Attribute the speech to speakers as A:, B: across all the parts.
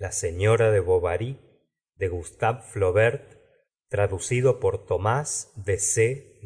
A: la señora de bovary by gustave flaubert traducido por tomás de c.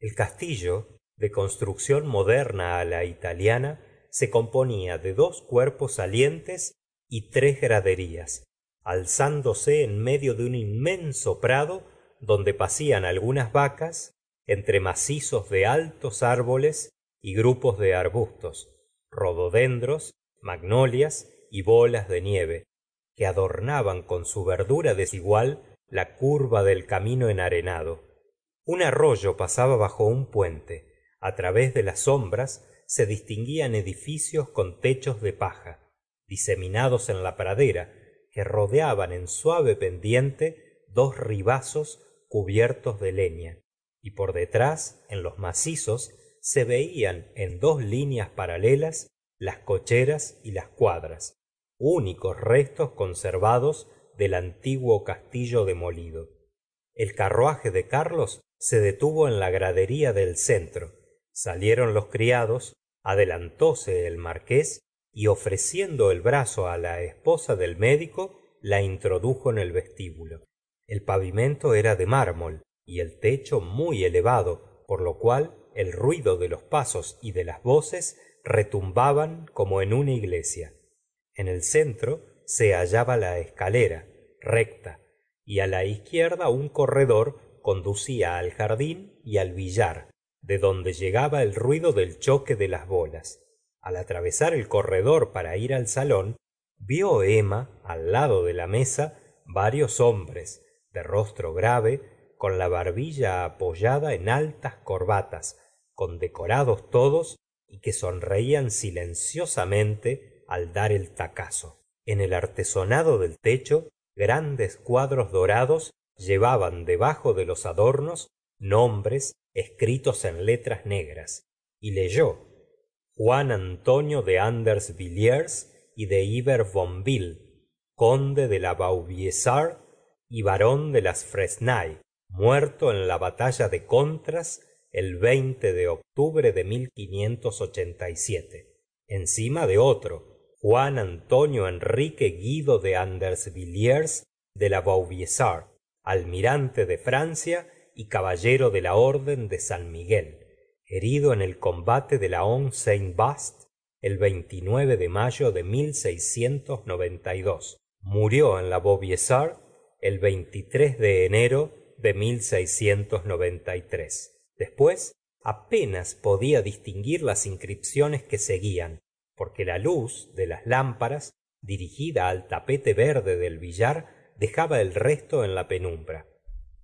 A: El castillo de construcción moderna la italiana se componía de dos cuerpos salientes y tres graderías alzándose en medio de un inmenso prado donde pacían algunas vacas entre macizos de altos árboles y grupos de arbustos rododendros magnolias y bolas de nieve que adornaban con su verdura desigual la curva del camino enarenado. Un arroyo pasaba bajo un puente. A través de las sombras se distinguían edificios con techos de paja diseminados en la pradera que rodeaban en suave pendiente dos ribazos cubiertos de leña y por detrás en los macizos se veían en dos líneas paralelas las cocheras y las cuadras únicos restos conservados del antiguo castillo demolido. El carruaje de carlos se detuvo en la gradería del centro. Salieron los criados adelantóse el marqués y ofreciendo el brazo la esposa del médico la introdujo en el vestíbulo. El pavimento era de mármol y el techo muy elevado por lo cual el ruido de los pasos y de las voces retumbaban como en una iglesia. En el centro se hallaba la escalera recta y la izquierda un corredor conducía al jardín y al billar de donde llegaba el ruido del choque de las bolas. Al atravesar el corredor para ir al salón vio emma al lado de la mesa varios hombres de rostro grave con la barbilla apoyada en altas corbatas condecorados todos y que sonreían silenciosamente al dar el tacazo. En el artesonado del techo grandes cuadros dorados llevaban debajo de los adornos nombres escritos en letras negras y leyó juan antonio de andersviliiers y de iberbonville conde de la vaubyessard y barón de las muerto en la batalla de contras el de octubre de encima de otro juan antonio enrique guido de andersviliiers de la vaubyessard almirante de francia y caballero de la orden de san miguel herido en el combate de la hongue saint vaast el de mayo de murió en la vaubyessard el de enero de después apenas podía distinguir las inscripciones que seguían porque la luz de las lámparas dirigida al tapete verde del billar dejaba el resto en la penumbra.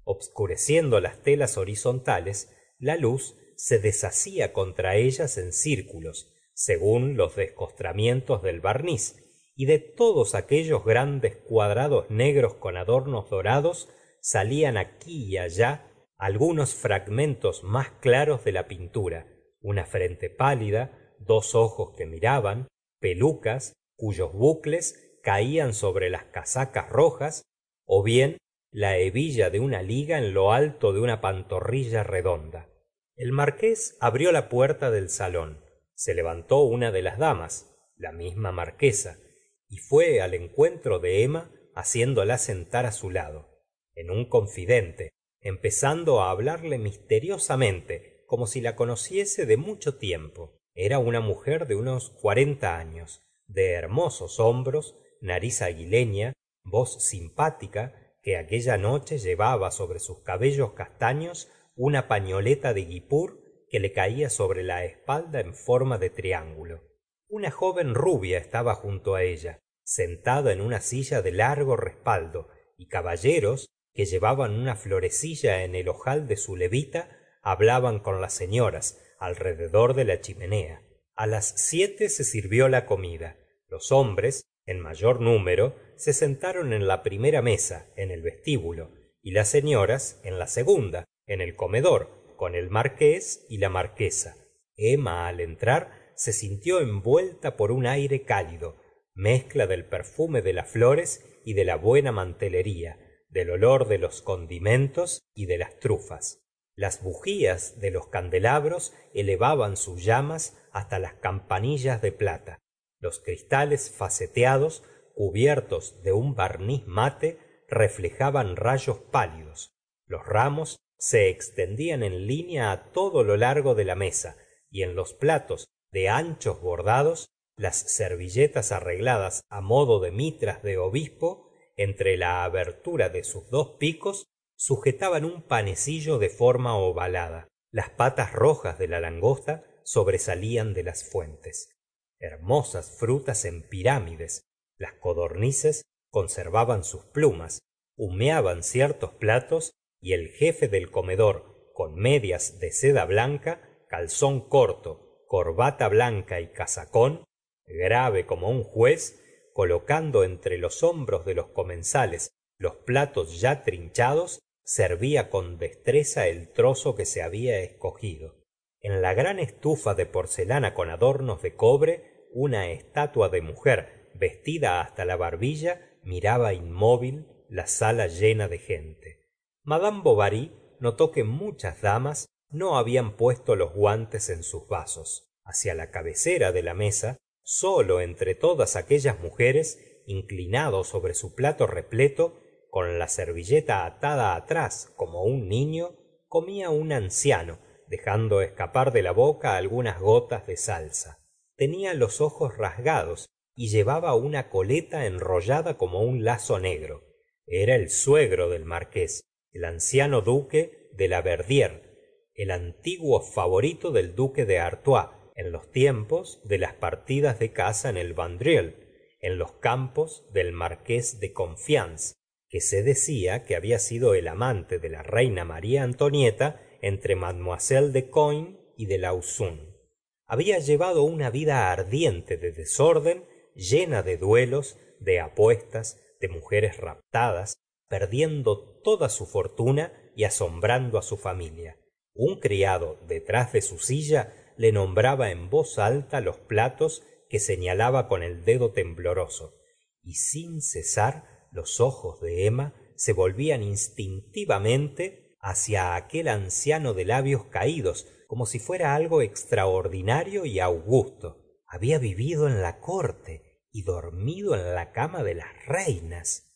A: Obscureciendo las telas horizontales la luz se deshacía contra ellas en círculos según los descostramientos del barniz y de todos aquellos grandes cuadrados negros con adornos dorados salían aquí y allá algunos fragmentos más claros de la pintura. Una frente pálida dos ojos que miraban pelucas cuyos bucles caían sobre las casacas rojas bien la hebilla de una liga en lo alto de una pantorrilla redonda. El marqués abrió la puerta del salón. Se levantó una de las damas la misma marquesa y fue al encuentro de emma haciéndola sentar su lado en un confidente empezando á hablarle misteriosamente como si la conociese de mucho tiempo. Era una mujer de unos cuarenta años de hermosos hombros nariz aguileña voz simpática que aquella noche llevaba sobre sus cabellos castaños una pañoleta de guipur que le caía sobre la espalda en forma de triángulo. Una joven rubia estaba junto á ella sentada en una silla de largo respaldo y caballeros que llevaban una florecilla en el ojal de su levita hablaban con las señoras alrededor de la chimenea. A las siete se sirvió la comida. Los hombres en mayor número se sentaron en la primera mesa en el vestíbulo y las señoras en la segunda en el comedor con el marqués y la marquesa. Emma al entrar se sintió envuelta por un aire cálido mezcla del perfume de las flores y de la buena mantelería del olor de los condimentos y de las trufas. Las bujías de los candelabros elevaban sus llamas hasta las campanillas de plata. Los cristales faceteados cubiertos de un barniz mate reflejaban rayos pálidos. Los ramos se extendían en línea todo lo largo de la mesa y en los platos de anchos bordados las servilletas arregladas modo de mitras de obispo entre la abertura de sus dos picos sujetaban un panecillo de forma ovalada. Las patas rojas de la langosta sobresalían de las fuentes. Hermosas frutas en pirámides. Las codornices conservaban sus plumas humeaban ciertos platos y el jefe del comedor con medias de seda blanca calzón corto corbata blanca y casacón grave como un juez colocando entre los hombros de los comensales los platos ya trinchados servía con destreza el trozo que se había escogido. En la gran estufa de porcelana con adornos de cobre una estatua de mujer vestida hasta la barbilla miraba inmóvil la sala llena de gente. Madame bovary notó que muchas damas no habían puesto los guantes en sus vasos. Hacia la cabecera de la mesa solo entre todas aquellas mujeres inclinado sobre su plato repleto con la servilleta atada atrás como un niño comía un anciano dejando escapar de la boca algunas gotas de salsa. Tenia los ojos rasgados y llevaba una coleta enrollada como un lazo negro. Era el suegro del marqués el anciano duque de laverdiere el antiguo favorito del duque de artois en los tiempos de las partidas de caza en el vandreuil en los campos del marqués de conflans que se decía que había sido el amante de la reina maría antonieta entre mlle de coigny y de lauzun. Había llevado una vida ardiente de desorden llena de duelos de apuestas de mujeres raptadas perdiendo toda su fortuna y asombrando su familia. Un criado detrás de su silla le nombraba en voz alta los platos que señalaba con el dedo tembloroso y sin cesar los ojos de emma se volvían instintivamente hacia aquel anciano de labios caídos como si fuera algo extraordinario y augusto. Había vivido en la corte y dormido en la cama de las reinas.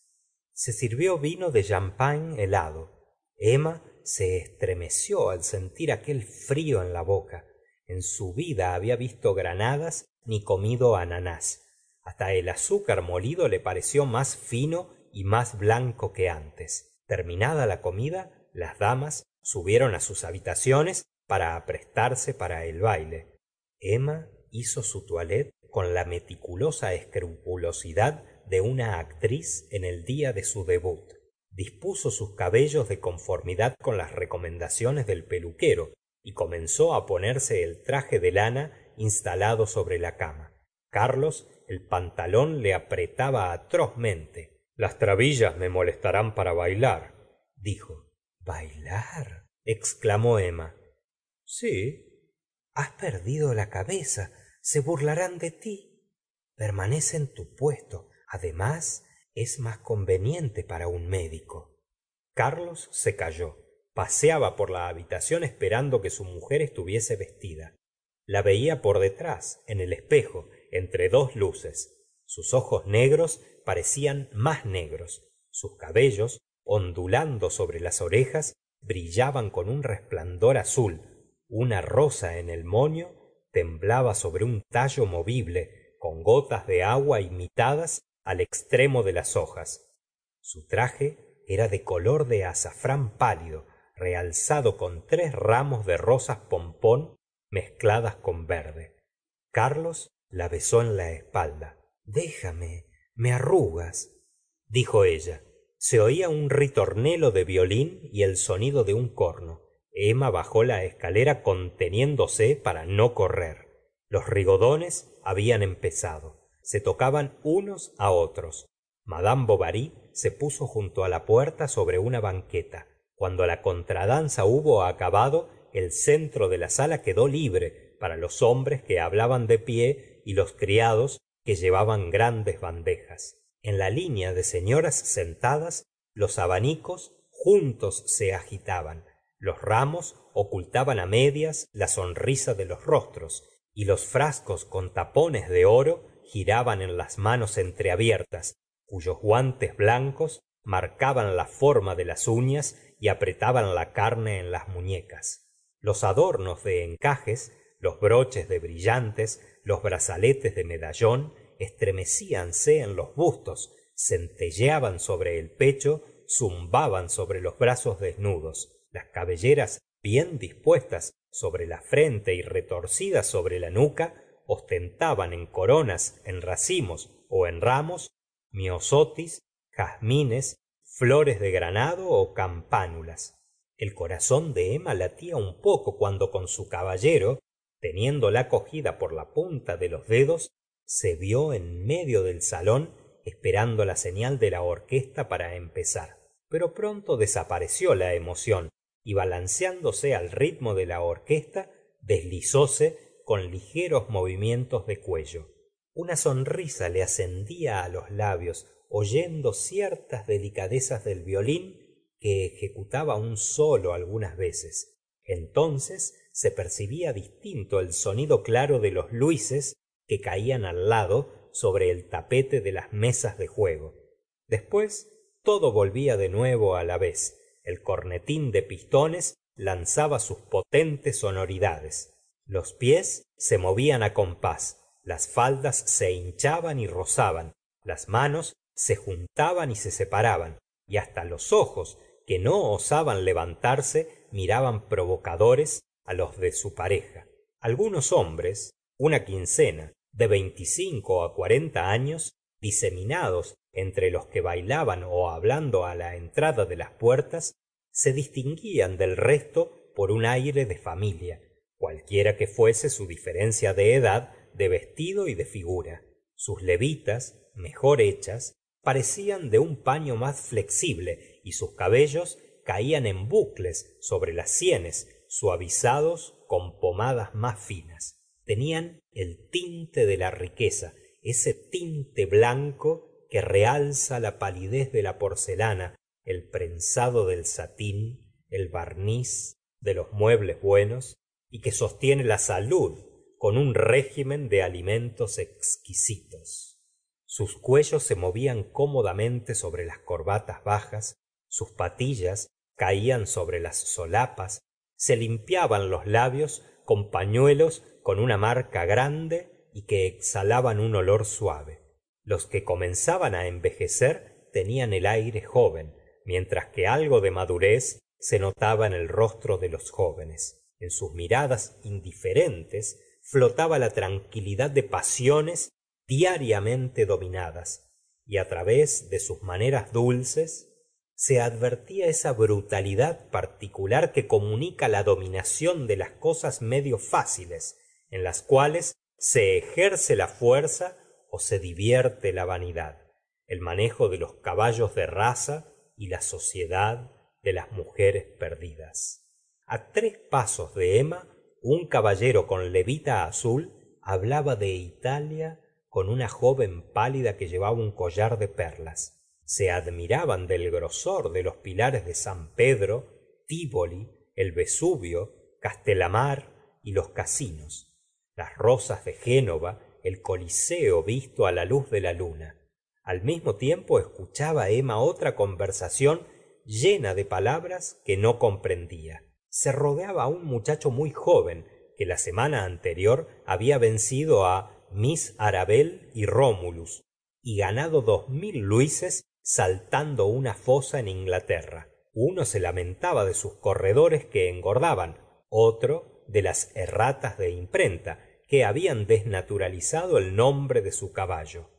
A: Se sirvió vino de champagne helado. Emma se estremeció al sentir aquel frío en la boca en su vida había visto granadas ni comido ananás. Hasta el azúcar molido le pareció más fino y más blanco que antes. Terminada la comida las damas subieron sus habitaciones para aprestarse para el baile. Emma hizo su toilette con la meticulosa escrupulosidad de una actriz en el día de su debut. Dispuso sus cabellos de conformidad con las recomendaciones del peluquero y comenzó á ponerse el traje de lana instalado sobre la cama. Carlos el pantalón le apretaba atrozmente. Las trabillas me molestarán para bailar dijo. Bailar exclamó emma. Sí has perdido la cabeza se burlarán de ti. Permanece en tu puesto además es más conveniente para un médico carlos se calló paseaba por la habitación esperando que su mujer estuviese vestida. La veía por detrás en el espejo entre dos luces. Sus ojos negros parecían más negros. Sus cabellos ondulando sobre las orejas brillaban con un resplandor azul. Una rosa en el moño temblaba sobre un tallo movible con gotas de agua imitadas al extremo de las hojas. Su traje era de color de azafrán pálido realzado con tres ramos de rosas pompón mezcladas con verde. Carlos la besó en la espalda. Déjame me arrugas dijo ella. Se oía un ritornelo de violín y el sonido de un corno. Emma bajó la escalera conteniéndose para no correr. Los rigodones habían empezado. Se tocaban unos á otros. Madame bovary se puso junto á la puerta sobre una banqueta cuando la contradanza hubo acabado el centro de la sala quedó libre para los hombres que hablaban de pie y los criados que llevaban grandes bandejas. En la línea de señoras sentadas los abanicos juntos se agitaban los ramos ocultaban á medias la sonrisa de los rostros y los frascos con tapones de oro giraban en las manos entreabiertas cuyos guantes blancos marcaban la forma de las uñas y apretaban la carne en las muñecas. Los adornos de encajes los broches de brillantes los brazaletes de medallón estremecíanse en los bustos centelleaban sobre el pecho zumbaban sobre los brazos desnudos las cabelleras bien dispuestas sobre la frente y retorcidas sobre la nuca ostentaban en coronas en racimos en ramos miosotis jazmines flores de granado campánulas. El corazón de emma latía un poco cuando con su caballero teniéndola cogida por la punta de los dedos se vio en medio del salón esperando la señal de la orquesta para empezar. Pero pronto desapareció la emoción y balanceándose al ritmo de la orquesta deslizóse con ligeros movimientos de cuello. Una sonrisa le ascendía los labios oyendo ciertas delicadezas del violín que ejecutaba un solo algunas veces. Entonces se percibía distinto el sonido claro de los luises que caían al lado sobre el tapete de las mesas de juego. Después todo volvía de nuevo á la vez. El cornetín de pistones lanzaba sus potentes sonoridades. Los pies se movían á compás las faldas se hinchaban y rozaban las manos se juntaban y se separaban y hasta los ojos que no osaban levantarse miraban provocadores los de su pareja. Algunos hombres una quincena de veinticinco á cuarenta años diseminados entre los que bailaban hablando á la entrada de las puertas se distinguían del resto por un aire de familia cualquiera que fuese su diferencia de edad de vestido y de figura sus levitas mejor hechas parecían de un paño más flexible y sus cabellos caían en bucles sobre las sienes suavizados con pomadas más finas. Tenían el tinte de la riqueza ese tinte blanco que realza la palidez de la porcelana el prensado del satín el barniz de los muebles buenos y que sostiene la salud con un régimen de alimentos exquisitos sus cuellos se movían cómodamente sobre las corbatas bajas sus patillas caían sobre las solapas se limpiaban los labios con pañuelos con una marca grande y que exhalaban un olor suave. Los que comenzaban á envejecer tenían el aire joven mientras que algo de madurez se notaba en el rostro de los jóvenes. En sus miradas indiferentes flotaba la tranquilidad de pasiones diariamente dominadas y través de sus maneras dulces se advertía esa brutalidad particular que comunica la dominación de las cosas medio fáciles en las cuales se ejerce la fuerza se divierte la vanidad el manejo de los caballos de raza y la sociedad de las mujeres perdidas. A tres pasos de emma un caballero con levita azul hablaba de italia con una joven pálida que llevaba un collar de perlas. Se admiraban del grosor de los pilares de san pedro tívoli el vesubio castellamare y los casinos. Las rosas de génova el coliseo visto á la luz de la luna. Al mismo tiempo escuchaba emma otra conversación llena de palabras que no comprendía. Se rodeaba un muchacho muy joven que la semana anterior había vencido á miss y romulus y ganado dos mil luises saltando una fosa en inglaterra. Uno se lamentaba de sus corredores que engordaban otro de las erratas de imprenta que habían desnaturalizado el nombre de su caballo.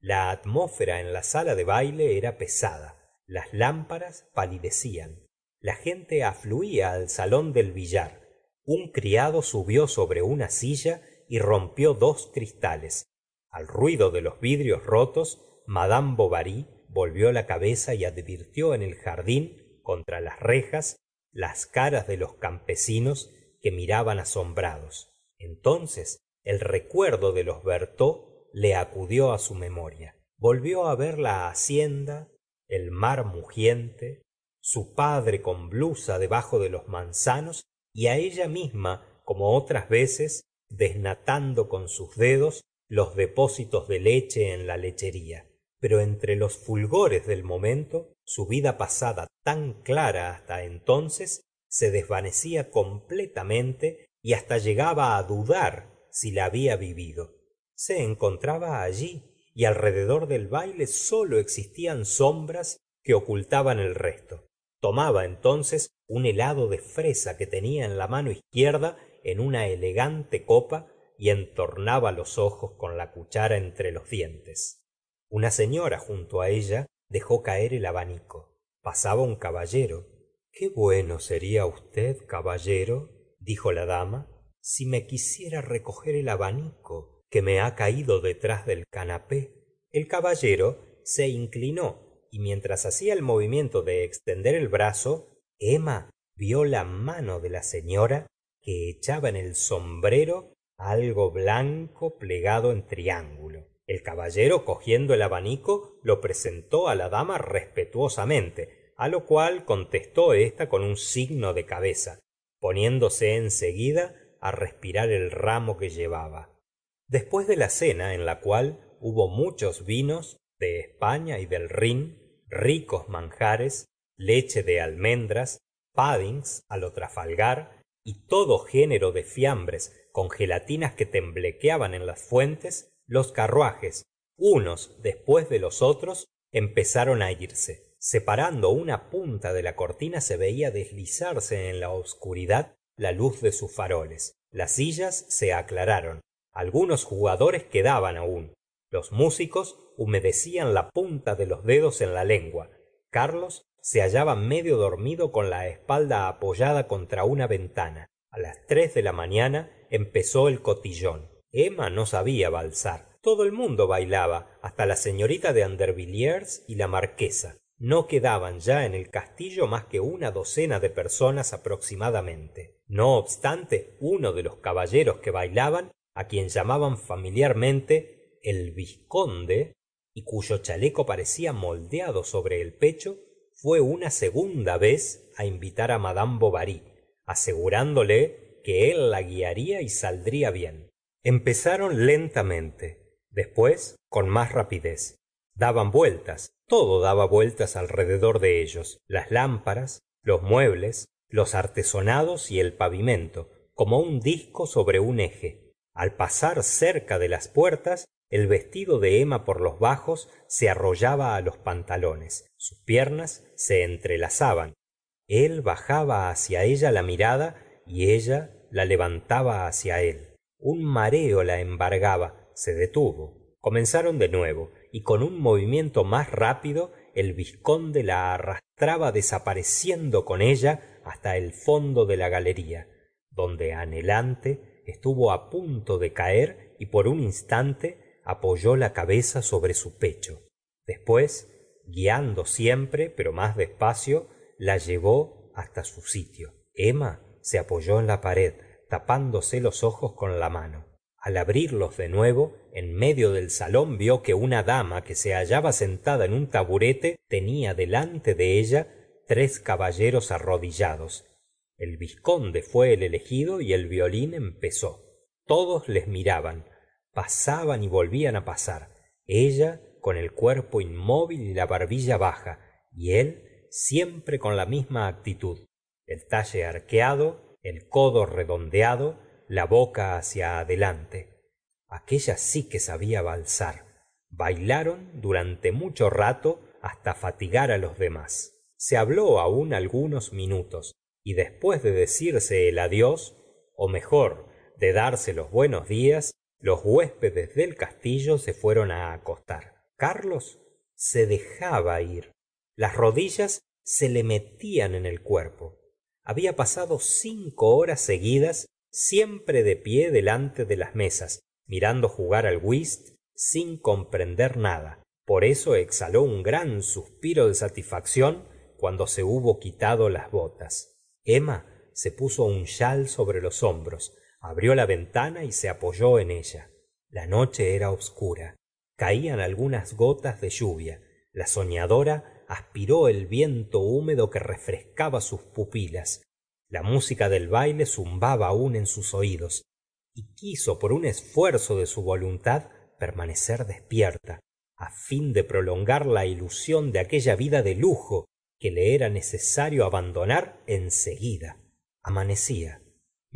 A: La atmósfera en la sala de baile era pesada las lámparas palidecían la gente afluía al salón del billar un criado subió sobre una silla y rompió dos cristales. Al ruido de los vidrios rotos madame bovary volvió la cabeza y advirtió en el jardín contra las rejas las caras de los campesinos que miraban asombrados. Entonces el recuerdo de los bertaux le acudió su memoria. Volvió ver la hacienda el mar mugiente su padre con blusa debajo de los manzanos y ella misma como otras veces desnatando con sus dedos los depósitos de leche en la lechería. Pero entre los fulgores del momento su vida pasada tan clara hasta entonces se desvanecía completamente y hasta llegaba á dudar si la había vivido. Se encontraba allí y alrededor del baile solo existían sombras que ocultaban el resto. Tomaba entonces un helado de fresa que tenia en la mano izquierda en una elegante copa y entornaba los ojos con la cuchara entre los dientes. Una señora junto á ella dejó caer el abanico. Pasaba un caballero. Qué bueno seria usted caballero dijo la dama si me quisiera recoger el abanico que me ha caído detrás del canapé. El caballero se inclinó y mientras hacía el movimiento de extender el brazo emma vio la mano de la señora que echaba en el sombrero algo blanco plegado en triángulo. El caballero cogiendo el abanico lo presentó la dama respetuosamente lo cual contestó ésta con un signo de cabeza poniéndose en seguida respirar el ramo que llevaba. Después de la cena en la cual hubo muchos vinos de españa y del rhin ricos manjares leche de almendras puddings lo trafalgar y todo género de fiambres con gelatinas que temblequeaban en las fuentes los carruajes unos después de los otros empezaron á irse. Separando una punta de la cortina se veía deslizarse en la obscuridad la luz de sus faroles. Las sillas se aclararon. Algunos jugadores quedaban aún. Los músicos humedecían la punta de los dedos en la lengua. Carlos se hallaba medio dormido con la espalda apoyada contra una ventana. A las tres de la mañana empezó el cotillón. Emma no sabia valsar todo el mundo bailaba hasta la señorita de andervilliers y la marquesa. No quedaban ya en el castillo más que una docena de personas aproximadamente. No obstante uno de los caballeros que bailaban á quien llamaban familiarmente el vizconde y cuyo chaleco parecía moldeado sobre el pecho fue una segunda vez á invitar á madame bovary asegurándole que él la guiaría y saldría bien. Empezaron lentamente después con más rapidez. Daban vueltas todo daba vueltas alrededor de ellos las lámparas los muebles los artesonados y el pavimento como un disco sobre un eje. Al pasar cerca de las puertas el vestido de emma por los bajos se arrollaba los pantalones sus piernas se entrelazaban. Él bajaba hacia ella la mirada y ella la levantaba hacia él. Un mareo la embargaba se detuvo. Comenzaron de nuevo y con un movimiento más rápido el vizconde la arrastraba desapareciendo con ella hasta el fondo de la galería donde anhelante estuvo á punto de caer y por un instante apoyó la cabeza sobre su pecho. Después guiando siempre pero más despacio la llevó hasta su sitio. Emma se apoyó en la pared tapándose los ojos con la mano. Al abrirlos de nuevo en medio del salón vio que una dama que se hallaba sentada en un taburete tenia delante de ella tres caballeros arrodillados. El vizconde fue el elegido y el violín empezó. Todos les miraban pasaban y volvían pasar. Ella con el cuerpo inmóvil y la barbilla baja y él siempre con la misma actitud. El talle arqueado el codo redondeado la boca hacia adelante. Aquella sí que sabia valsar bailaron durante mucho rato hasta fatigar á los demás. Se habló aún algunos minutos y después de decirse el adiós ó mejor de darse los buenos días los huéspedes del castillo se fueron acostar. Carlos se dejaba ir. Las rodillas se le metían en el cuerpo. Había pasado cinco horas seguidas siempre de pie delante de las mesas mirando jugar al whist sin comprender nada. Por eso exhaló un gran suspiro de satisfacción cuando se hubo quitado las botas. Emma se puso un chal sobre los hombros abrió la ventana y se apoyó en ella. La noche era obscura caían algunas gotas de lluvia. La soñadora aspiró el viento húmedo que refrescaba sus pupilas. La música del baile zumbaba aún en sus oídos y quiso por un esfuerzo de su voluntad permanecer despierta fin de prolongar la ilusión de aquella vida de lujo que le era necesario abandonar en seguida amanecía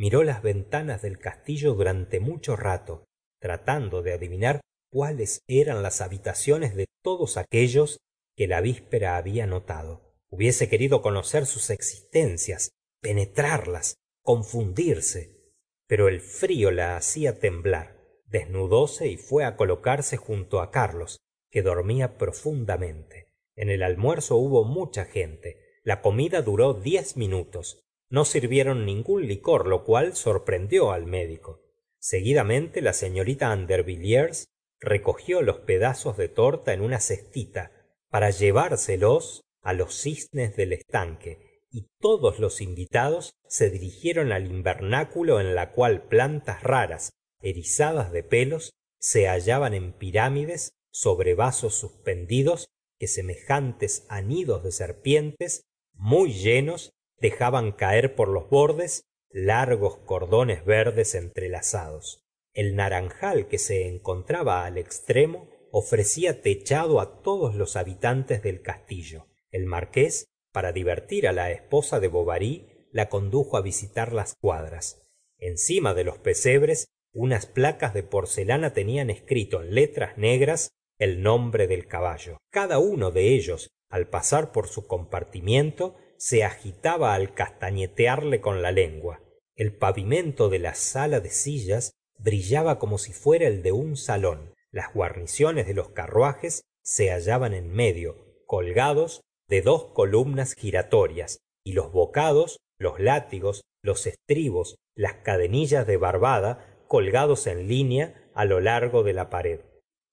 A: miró las ventanas del castillo durante mucho rato tratando de adivinar cuáles eran las habitaciones de todos aquellos que la víspera había notado. Hubiese querido conocer sus existencias penetrarlas confundirse pero el frío la hacía temblar. Desnudóse y fue á colocarse junto á carlos que dormía profundamente. En el almuerzo hubo mucha gente. La comida duró diez minutos no sirvieron ningún licor lo cual sorprendió al médico. Seguidamente la señorita andervilliers recogió los pedazos de torta en una cestita para llevárselos los cisnes del estanque y todos los invitados se dirigieron al invernáculo en la cual plantas raras erizadas de pelos se hallaban en pirámides sobre vasos suspendidos que semejantes á nidos de serpientes muy llenos dejaban caer por los bordes largos cordones verdes entrelazados. El naranjal que se encontraba al extremo ofrecía techado todos los habitantes del castillo. El marqués para divertir la esposa de bovary la condujo visitar las cuadras. Encima de los pesebres unas placas de porcelana tenían escrito en letras negras el nombre del caballo. Cada uno de ellos al pasar por su compartimiento se agitaba al castañetearle con la lengua. El pavimento de la sala de sillas brillaba como si fuera el de un salón. Las guarniciones de los carruajes se hallaban en medio colgados de dos columnas giratorias y los bocados los látigos los estribos las cadenillas de barbada colgados en línea lo largo de la pared.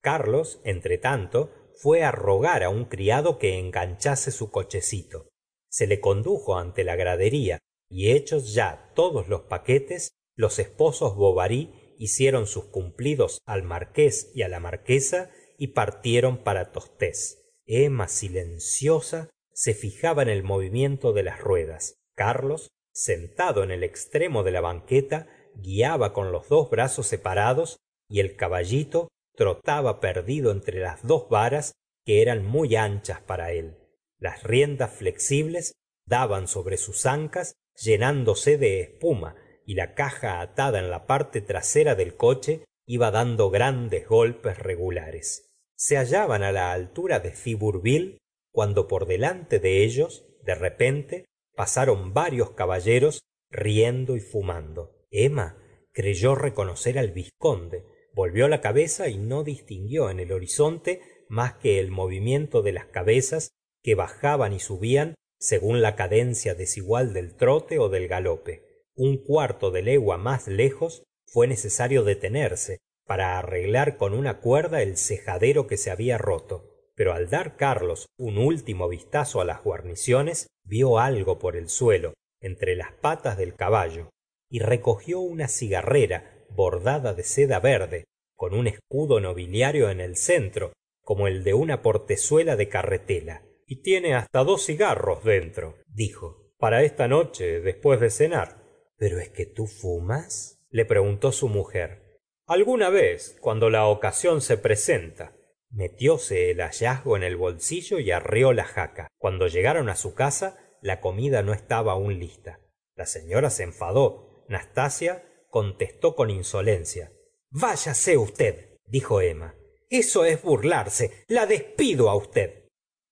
A: Carlos entretanto fue rogar un criado que enganchase su cochecito se le condujo ante la gradería y hechos ya todos los paquetes los esposos bovary hicieron sus cumplidos al marqués y la marquesa y partieron para tostes. Emma silenciosa se fijaba en el movimiento de las ruedas. Carlos sentado en el extremo de la banqueta guiaba con los dos brazos separados y el caballito trotaba perdido entre las dos varas que eran muy anchas para él las riendas flexibles daban sobre sus ancas llenándose de espuma y la caja atada en la parte trasera del coche iba dando grandes golpes regulares. Se hallaban la altura de thibourville cuando por delante de ellos de repente pasaron varios caballeros riendo y fumando. Emma creyó reconocer al vizconde volvió la cabeza y no distinguió en el horizonte más que el movimiento de las cabezas que bajaban y subían según la cadencia desigual del trote ó del galope. Un cuarto de legua más lejos fue necesario detenerse para arreglar con una cuerda el cejadero que se había roto. Pero al dar carlos un último vistazo las guarniciones vio algo por el suelo entre las patas del caballo y recogió una cigarrera bordada de seda verde con un escudo nobiliario en el centro como el de una portezuela de carretela y tiene hasta dos cigarros dentro dijo para esta noche después de cenar. Pero es que tú fumas le preguntó su mujer. Alguna vez cuando la ocasión se presenta metióse el hallazgo en el bolsillo y arreó la jaca. Cuando llegaron su casa la comida no estaba aún lista. La señora se enfadó. Nastasia contestó con insolencia. Váyase usted dijo emma. Eso es burlarse. La despido usted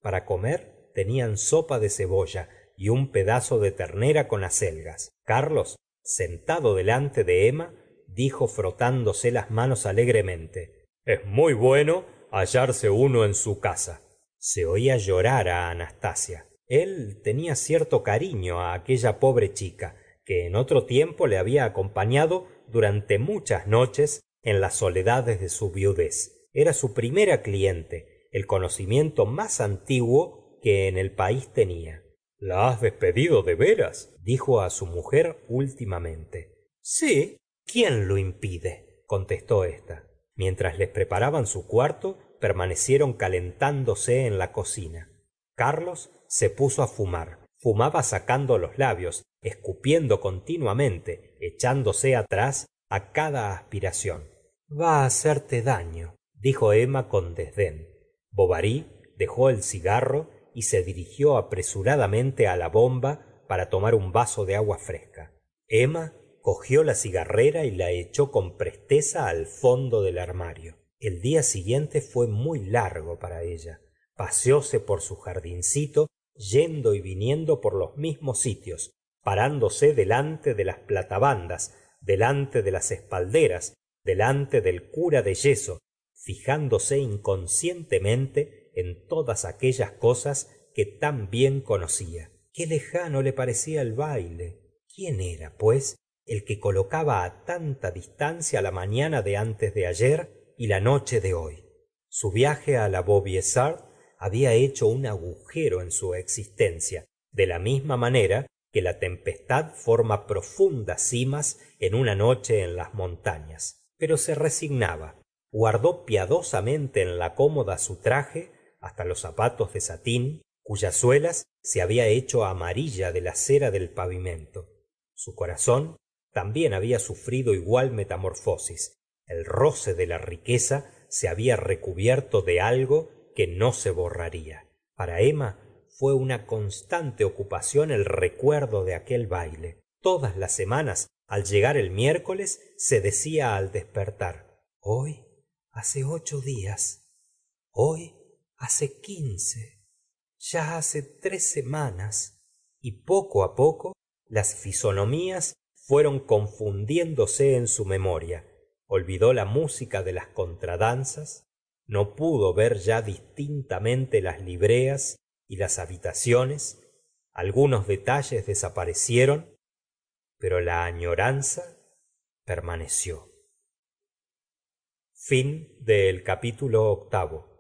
A: para comer tenían sopa de cebolla y un pedazo de ternera con acelgas carlos sentado delante de emma dijo frotándose las manos alegremente es muy bueno hallarse uno en su casa se oía llorar á anastasia. El tenía cierto cariño á aquella pobre chica que en otro tiempo le había acompañado durante muchas noches en las soledades de su viudez. Era su primera cliente el conocimiento más antiguo que en el país tenía. La has despedido de veras dijo su mujer últimamente. Sí quién lo impide contestó ésta. Mientras les preparaban su cuarto permanecieron calentándose en la cocina. Carlos se puso á fumar. Fumaba sacando los labios escupiendo continuamente echándose atrás á cada aspiración. Va á hacerte daño dijo emma con desdén bovary dejó el cigarro y se dirigió apresuradamente á la bomba para tomar un vaso de agua fresca. Emma cogió la cigarrera y la echó con presteza al fondo del armario. El día siguiente fue muy largo para ella. Paseóse por su jardincito yendo y viniendo por los mismos sitios parándose delante de las platabandas delante de las espalderas delante del cura de yeso fijándose inconscientemente en todas aquellas cosas que tan bien conocía. Qué lejano le parecía el baile. Quién era pues el que colocaba á tanta distancia la mañana de antes de ayer y la noche de hoy su viaje á la vaubyessard había hecho un agujero en su existencia de la misma manera que la tempestad forma profundas simas en una noche en las montañas. Pero se resignaba guardó piadosamente en la cómoda su traje hasta los zapatos de satín cuyas suelas se había hecho amarilla de la cera del pavimento. Su corazón también había sufrido igual metamorfosis. El roce de la riqueza se había recubierto de algo que no se borraría. Para emma fue una constante ocupación el recuerdo de aquel baile. Todas las semanas al llegar el miércoles se decía al despertar hoy hace ocho días hoy hace quince ya hace tres semanas y poco á poco las fisonomías fueron confundiéndose en su memoria. Olvidó la música de las contradanzas no pudo ver ya distintamente las libreas y las habitaciones algunos detalles desaparecieron pero la añoranza permaneció fin del capítulo octavo.